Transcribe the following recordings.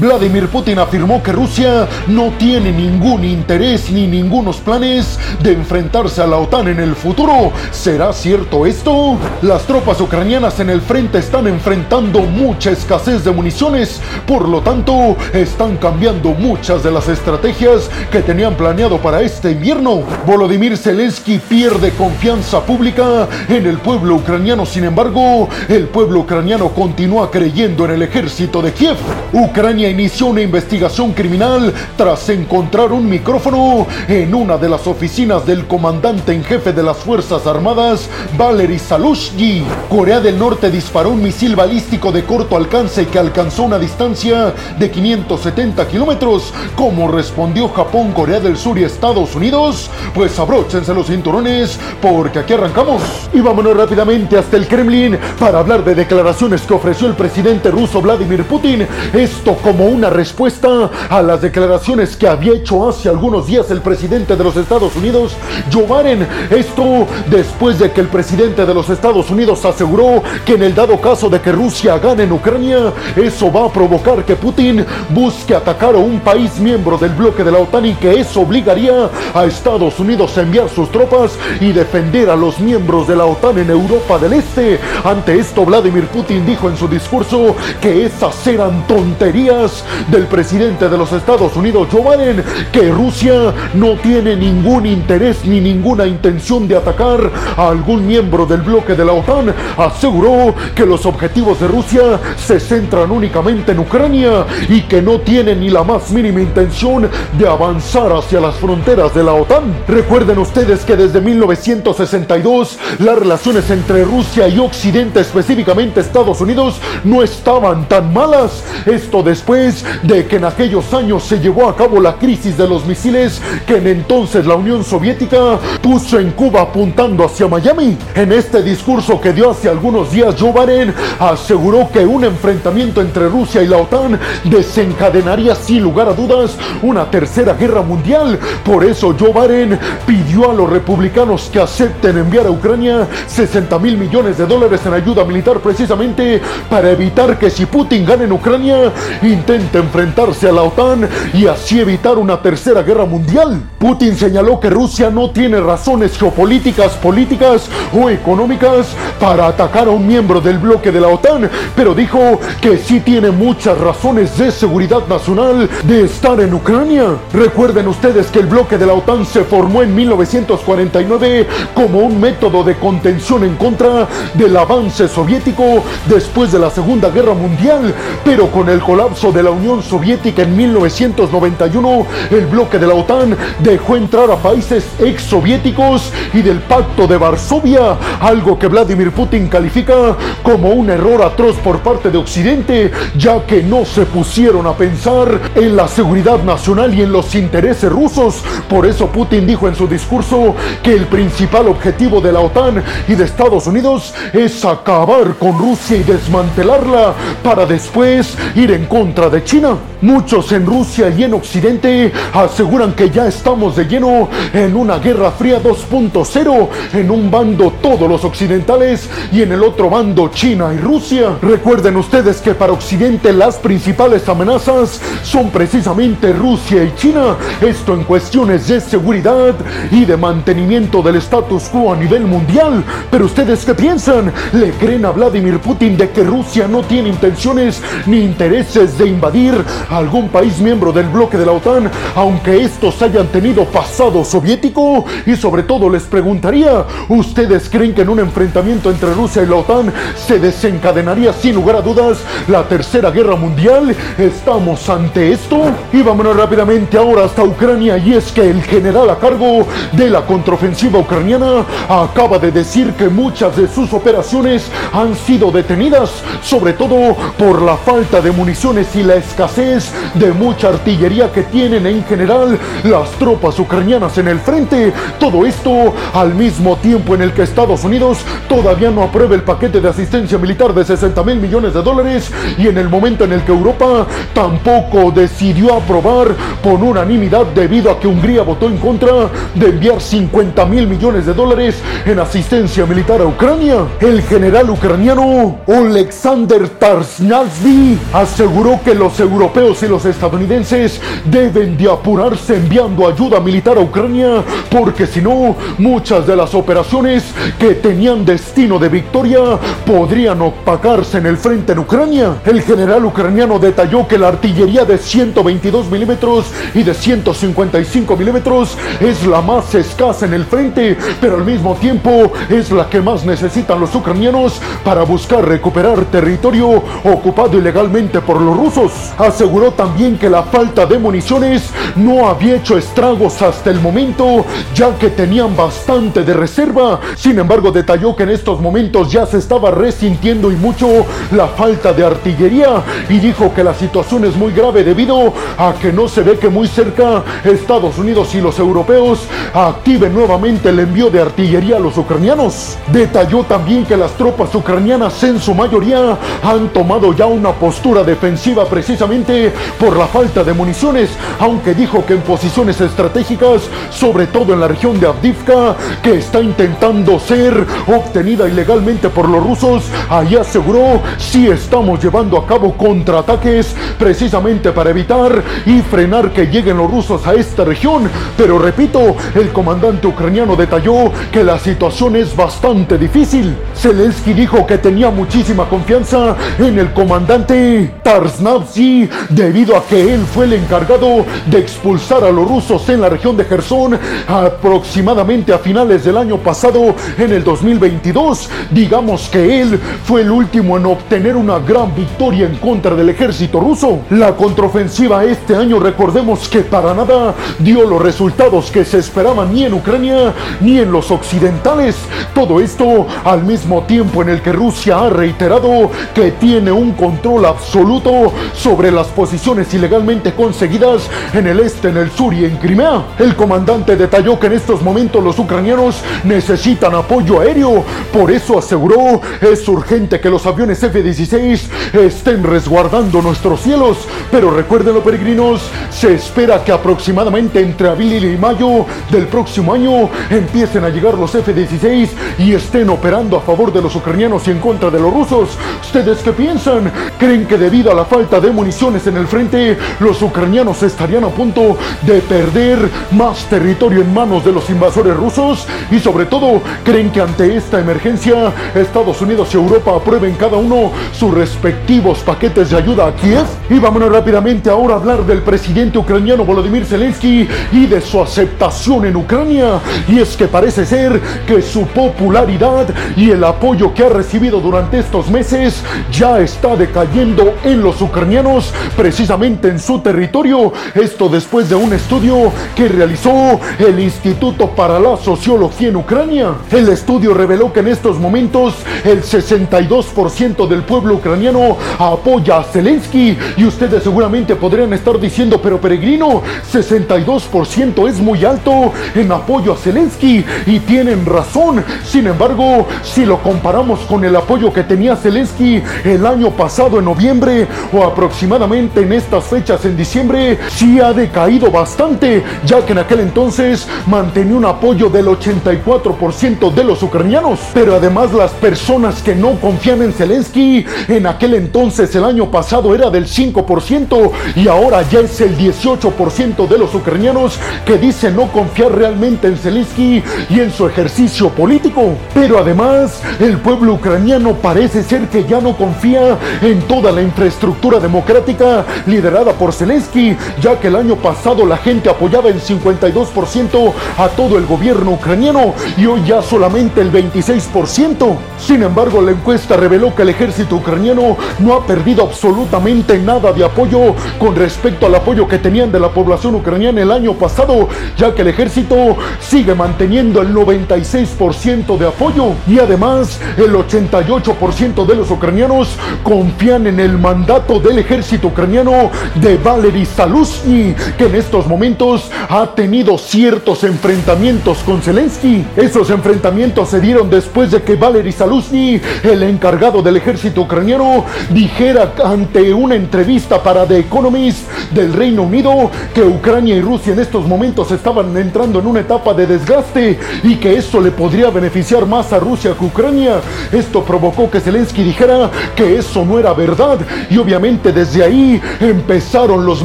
Vladimir Putin afirmó que Rusia no tiene ningún interés ni ningunos planes de enfrentarse a la OTAN en el futuro. ¿Será cierto esto? Las tropas ucranianas en el frente están enfrentando mucha escasez de municiones, por lo tanto están cambiando muchas de las estrategias que tenían planeado para este invierno. Volodymyr Zelensky pierde confianza pública en el pueblo ucraniano, sin embargo, el pueblo ucraniano continúa creyendo en el ejército de Kiev. Ucrania inició una investigación criminal tras encontrar un micrófono en una de las oficinas del comandante en jefe de las Fuerzas Armadas, Valery Salushny. Corea del Norte disparó un misil balístico de corto alcance que alcanzó una distancia de 570 kilómetros. ¿Cómo respondió Japón, Corea del Sur y Estados Unidos? Pues abróchense los cinturones porque aquí arrancamos. Y vámonos rápidamente hasta el Kremlin para hablar de declaraciones que ofreció el presidente ruso Vladimir Putin. Esto como una respuesta a las declaraciones que había hecho hace algunos días el presidente de los Estados Unidos, Joe Biden. Esto después de que el presidente de los Estados Unidos aseguró que en el dado caso de que Rusia gane en Ucrania, eso va a provocar que Putin busque atacar a un país miembro del bloque de la OTAN y que eso obligaría a Estados Unidos a enviar sus tropas y defender a los miembros de la OTAN en Europa del Este. Ante esto, Vladimir Putin dijo en su discurso que esas eran tonterías del presidente de los Estados Unidos, Joe Biden, que Rusia no tiene ningún interés ni ninguna intención de atacar a algún miembro del bloque de la OTAN. Aseguró que los objetivos de Rusia se centran únicamente en Ucrania y que no tiene ni la más mínima intención de avanzar hacia las fronteras de la OTAN. Recuerden ustedes que desde 1962 las relaciones entre Rusia y Occidente, específicamente Estados Unidos, no estaban tan malas. Esto después de que en aquellos años se llevó a cabo la crisis de los misiles que en entonces la Unión Soviética puso en Cuba apuntando hacia Miami. En este discurso que dio hace algunos días Joe Biden aseguró que un enfrentamiento entre Rusia y la OTAN desencadenaría sin lugar a dudas una tercera guerra mundial. Por eso Joe Biden pidió a los republicanos que acepten enviar a Ucrania 60 mil millones de dólares en ayuda militar precisamente para evitar que si Putin gana en Ucrania intente enfrentarse a la OTAN y así evitar una tercera guerra mundial. Putin señaló que Rusia no tiene razones geopolíticas, políticas o económicas para atacar a un miembro del bloque de la OTAN, pero dijo que sí tiene muchas razones de seguridad nacional de estar en Ucrania. Recuerden ustedes que el bloque de la OTAN se formó en 1949 como un método de contención en contra del avance soviético después de la Segunda Guerra Mundial, pero con el colapso de la Unión Soviética en 1991, el bloque de la OTAN dejó entrar a países ex soviéticos y del Pacto de Varsovia, algo que Vladimir Putin califica como un error atroz por parte de Occidente, ya que no se pusieron a pensar en la seguridad nacional y en los intereses rusos. Por eso Putin dijo en su discurso que el principal objetivo de la OTAN y de Estados Unidos es acabar con Rusia y desmantelarla para después ir en contra de China. Muchos en Rusia y en Occidente aseguran que ya estamos de lleno en una guerra fría 2.0, en un bando todos los occidentales y en el otro bando China y Rusia. Recuerden ustedes que para Occidente las principales amenazas son precisamente Rusia y China, esto en cuestiones de seguridad y de mantenimiento del status quo a nivel mundial. Pero ustedes qué piensan? ¿Le creen a Vladimir Putin de que Rusia no tiene intenciones ni intereses de invadir algún país miembro del bloque de la OTAN, aunque estos hayan tenido pasado soviético? Y sobre todo les preguntaría, ¿ustedes creen que en un enfrentamiento entre Rusia y la OTAN se desencadenaría sin lugar a dudas la tercera guerra mundial? ¿Estamos ante esto? Y vámonos rápidamente ahora hasta Ucrania y es que el general a cargo de la contraofensiva ucraniana acaba de decir que muchas de sus operaciones han sido detenidas, sobre todo por la falta de municiones y la escasez de mucha artillería que tienen en general las tropas ucranianas en el frente. Todo esto al mismo tiempo en el que Estados Unidos todavía no aprueba el paquete de asistencia militar de 60 mil millones de dólares y en el momento en el que Europa tampoco decidió aprobar por unanimidad debido a que Hungría votó en contra de enviar 50 mil millones de dólares en asistencia militar a Ucrania. El general ucraniano Alexander Tarsnazvi aseguró que los europeos y los estadounidenses deben de apurarse enviando ayuda militar a Ucrania, porque si no, muchas de las operaciones que tenían destino de victoria podrían opacarse en el frente en Ucrania. El general ucraniano detalló que la artillería de 122 milímetros y de 155 milímetros es la más escasa en el frente, pero al mismo tiempo es la que más necesitan los ucranianos para buscar recuperar territorio ocupado ilegalmente por los rusos. Aseguró también que la falta de municiones no había hecho estragos hasta el momento, ya que tenían bastante de reserva. Sin embargo, detalló que en estos momentos ya se estaba resintiendo y mucho la falta de artillería y dijo que la situación es muy grave debido a que no se ve que muy cerca Estados Unidos y los europeos activen nuevamente el envío de artillería a los ucranianos. Detalló también que las tropas ucranianas en su mayoría han tomado ya una postura defensiva precisamente por la falta de municiones, aunque dijo que en posiciones estratégicas, sobre todo en la región de Avdivka, que está intentando ser obtenida ilegalmente por los rusos, ahí aseguró si estamos llevando a cabo contraataques precisamente para evitar y frenar que lleguen los rusos a esta región. Pero repito, el comandante ucraniano detalló que la situación es bastante difícil. Zelensky dijo que tenía muchísima confianza en el comandante Tarsnavsky debido a que él fue el encargado de expulsar a los rusos en la región de Gerson aproximadamente a finales del año pasado en el 2022. Digamos que él fue el último en obtener una gran victoria en contra del ejército ruso. La contraofensiva este año recordemos que para nada dio los resultados que se esperaban ni en Ucrania ni en los occidentales. Todo esto al mismo tiempo en el que Rusia ha reiterado que tiene un control absoluto sobre las posiciones ilegalmente conseguidas en el este, en el sur y en Crimea. El comandante detalló que en estos momentos los ucranianos necesitan apoyo aéreo. Por eso aseguró es urgente que los aviones F-16 estén resguardando nuestros cielos. Pero recuérdenlo peregrinos, se espera que aproximadamente entre abril y mayo del próximo año empiecen a llegar los F-16 y estén operando a favor de los ucranianos y en contra de los rusos. ¿Ustedes qué piensan? ¿Creen que debido a la falta de municiones en el frente, los ucranianos estarían a punto de perder más territorio en manos de los invasores rusos? Y sobre todo, ¿creen que ante esta emergencia Estados Unidos y Europa aprueben cada uno sus respectivos paquetes de ayuda a Kiev? Y vámonos rápidamente ahora a hablar del presidente ucraniano Volodymyr Zelensky y de su aceptación en Ucrania. Y es que parece ser que su popularidad y el apoyo que ha recibido durante estos meses ya está decayendo en los ucranianos, precisamente en su territorio. Esto después de un estudio que realizó el Instituto para la Sociología en Ucrania. El estudio reveló que en estos momentos el 62% del pueblo ucraniano apoya a Zelensky y ustedes seguramente podrían estar diciendo, pero peregrino, 62% es muy alto en apoyo a Zelensky y tienen razón. Sin embargo, si lo comparamos con el apoyo que tenía Zelensky el año pasado en noviembre o aproximadamente en estas fechas en diciembre, sí ha decaído bastante, ya que en aquel entonces mantenía un apoyo del 84% de los ucranianos. Pero además las personas que no confían en Zelensky, en aquel entonces el año pasado era del 5% y ahora ya es el 18% de los ucranianos que dicen no confiar realmente en Zelensky y en su ejercicio político. Pero además, el pueblo ucraniano parece ser que ya no confía en toda la infraestructura democrática liderada por Zelensky, ya que el año pasado la gente apoyaba en 52% a todo el gobierno ucraniano y hoy ya solamente el 26%. Sin embargo, la encuesta reveló que el ejército ucraniano no ha perdido absolutamente nada de apoyo con respecto al apoyo que tenían de la población ucraniana el año pasado, ya que el ejército sigue manteniendo el 96% de apoyo y además el 88% de los ucranianos confían en el mandato del ejército ucraniano de Valery Saluzny, que en estos momentos ha tenido ciertos enfrentamientos con Zelensky. Esos enfrentamientos se dieron después de que Valery Saluzny, el encargado del ejército ucraniano, dijera ante una entrevista para The Economist del Reino Unido que Ucrania y Rusia en estos momentos estaban entrando en una etapa de desgaste y que esto le podría beneficiar más a Rusia que Ucrania. Esto provocó que Zelensky dijera que eso no era verdad y obviamente desde ahí empezaron los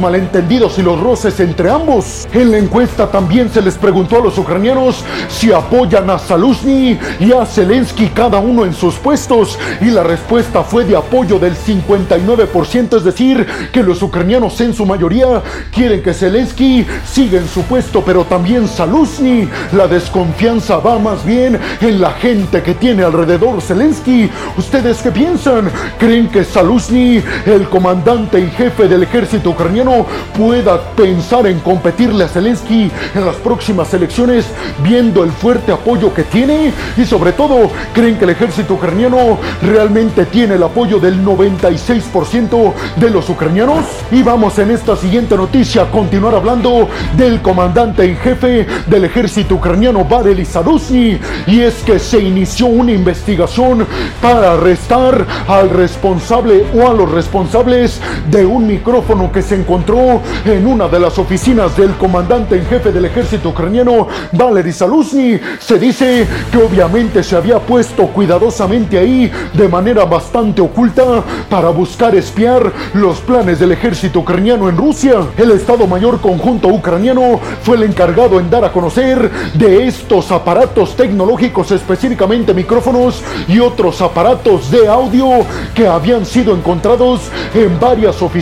malentendidos y los roces entre ambos. En la encuesta también se les preguntó a los ucranianos si apoyan a Saluzny y a Zelensky cada uno en sus puestos y la respuesta fue de apoyo del 59%, es decir, que los ucranianos en su mayoría quieren que Zelensky siga en su puesto, pero también Saluzny. La desconfianza va más bien en la gente que tiene alrededor Zelensky. ¿Ustedes qué piensan? ¿Creen que Saluzny, el comandante y jefe del ejército ucraniano, pueda pensar en competirle a Zelensky en las próximas elecciones viendo el fuerte apoyo que tiene? Y sobre todo, ¿creen que el ejército ucraniano realmente tiene el apoyo del 96% de los ucranianos? Y vamos en esta siguiente noticia a continuar hablando del comandante en jefe del ejército ucraniano Valery Zaruzny y es que se inició una investigación para arrestar al responsable o a los responsables de un micrófono que se encontró en una de las oficinas del comandante en jefe del ejército ucraniano Valery Zaruzny. Se dice que obviamente se había puesto cuidadosamente ahí de manera bastante oculta para buscar espiar los planes del ejército ucraniano en Rusia. El Estado Mayor Conjunto Ucraniano fue el encargado en dar a conocer de estos aparatos tecnológicos, específicamente micrófonos y otros aparatos de audio que habían sido encontrados en varias oficinas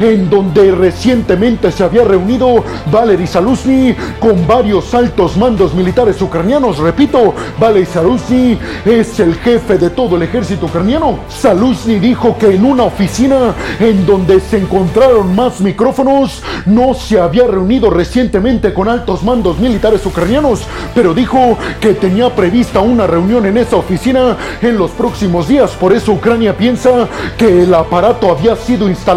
en donde recientemente se había reunido Valery Saluzny con varios altos mandos militares ucranianos. Repito, Valery Saluzny es el jefe de todo el ejército ucraniano. Saluzny dijo que en una oficina en donde se encontraron más micrófonos no se había reunido recientemente con altos mandos militares ucranianos, pero dijo que tenía prevista una reunión en esa oficina en los próximos días. Por eso Ucrania piensa que el aparato había sido instalado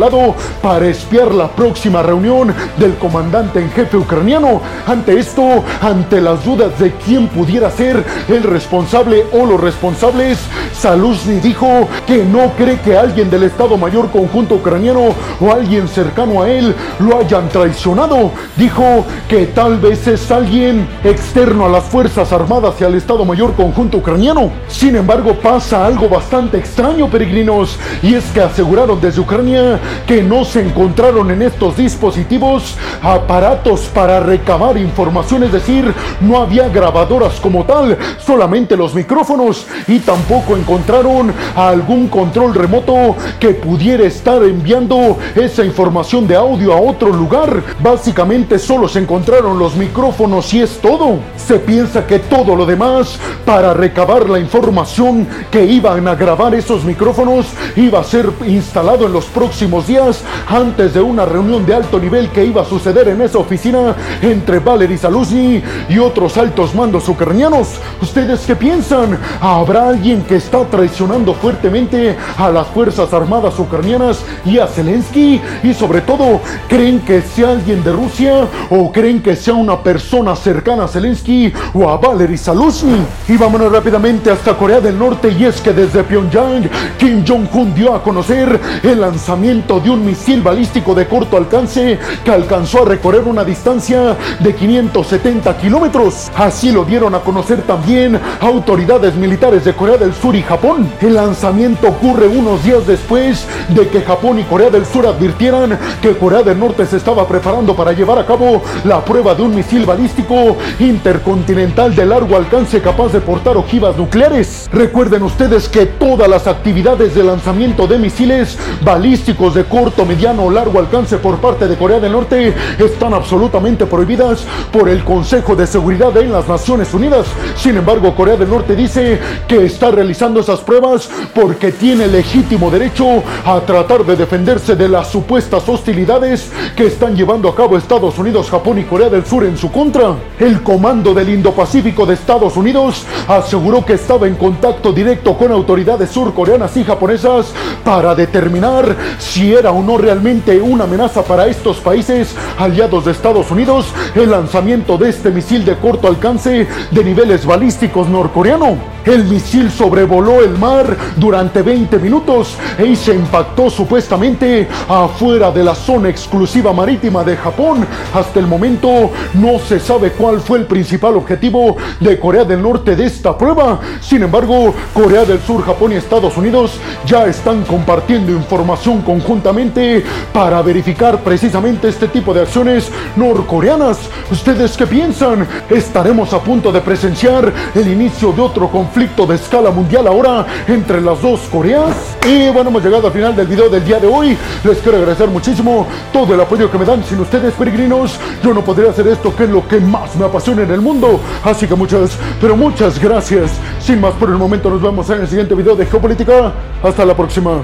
para espiar la próxima reunión del comandante en jefe ucraniano. Ante esto, ante las dudas de quién pudiera ser el responsable o los responsables, Saluzny dijo que no cree que alguien del Estado Mayor Conjunto Ucraniano o alguien cercano a él lo hayan traicionado. Dijo que tal vez es alguien externo a las Fuerzas Armadas y al Estado Mayor Conjunto Ucraniano. Sin embargo, pasa algo bastante extraño, peregrinos, y es que aseguraron desde Ucrania que no se encontraron en estos dispositivos aparatos para recabar información, es decir, no había grabadoras como tal, solamente los micrófonos y tampoco encontraron algún control remoto que pudiera estar enviando esa información de audio a otro lugar. Básicamente solo se encontraron los micrófonos y es todo. Se piensa que todo lo demás para recabar la información que iban a grabar esos micrófonos iba a ser instalado en los próximos días antes de una reunión de alto nivel que iba a suceder en esa oficina entre Valery Saluzny y otros altos mandos ucranianos. ¿Ustedes qué piensan? ¿Habrá alguien que está traicionando fuertemente a las Fuerzas Armadas ucranianas y a Zelensky? Y sobre todo, ¿creen que sea alguien de Rusia o creen que sea una persona cercana a Zelensky o a Valery Saluzny? Y vámonos rápidamente hasta Corea del Norte y es que desde Pyongyang, Kim Jong-un dio a conocer el lanzamiento de un misil balístico de corto alcance que alcanzó a recorrer una distancia de 570 kilómetros. Así lo dieron a conocer también autoridades militares de Corea del Sur y Japón. El lanzamiento ocurre unos días después de que Japón y Corea del Sur advirtieran que Corea del Norte se estaba preparando para llevar a cabo la prueba de un misil balístico intercontinental de largo alcance capaz de portar ojivas nucleares. Recuerden ustedes que todas las actividades de lanzamiento de misiles balísticos de corto, mediano o largo alcance por parte de Corea del Norte están absolutamente prohibidas por el Consejo de Seguridad en las Naciones Unidas. Sin embargo, Corea del Norte dice que está realizando esas pruebas porque tiene legítimo derecho a tratar de defenderse de las supuestas hostilidades que están llevando a cabo Estados Unidos, Japón y Corea del Sur en su contra. El Comando del Indo-Pacífico de Estados Unidos aseguró que estaba en contacto directo con autoridades surcoreanas y japonesas para determinar si era o no realmente una amenaza para estos países aliados de Estados Unidos el lanzamiento de este misil de corto alcance de niveles balísticos norcoreano. El misil sobrevoló el mar durante 20 minutos y se impactó supuestamente afuera de la zona exclusiva marítima de Japón. Hasta el momento no se sabe cuál fue el principal objetivo de Corea del Norte de esta prueba. Sin embargo, Corea del Sur, Japón y Estados Unidos ya están compartiendo información conjuntamente para verificar precisamente este tipo de acciones norcoreanas. ¿Ustedes qué piensan? ¿Estaremos a punto de presenciar el inicio de otro conflicto de escala mundial ahora entre las dos Coreas? Y bueno, hemos llegado al final del video del día de hoy. Les quiero agradecer muchísimo todo el apoyo que me dan. Sin ustedes, peregrinos, yo no podría hacer esto que es lo que más me apasiona en el mundo. Así que muchas, pero muchas gracias. Sin más por el momento, nos vemos en el siguiente video de Geopolítica. Hasta la próxima.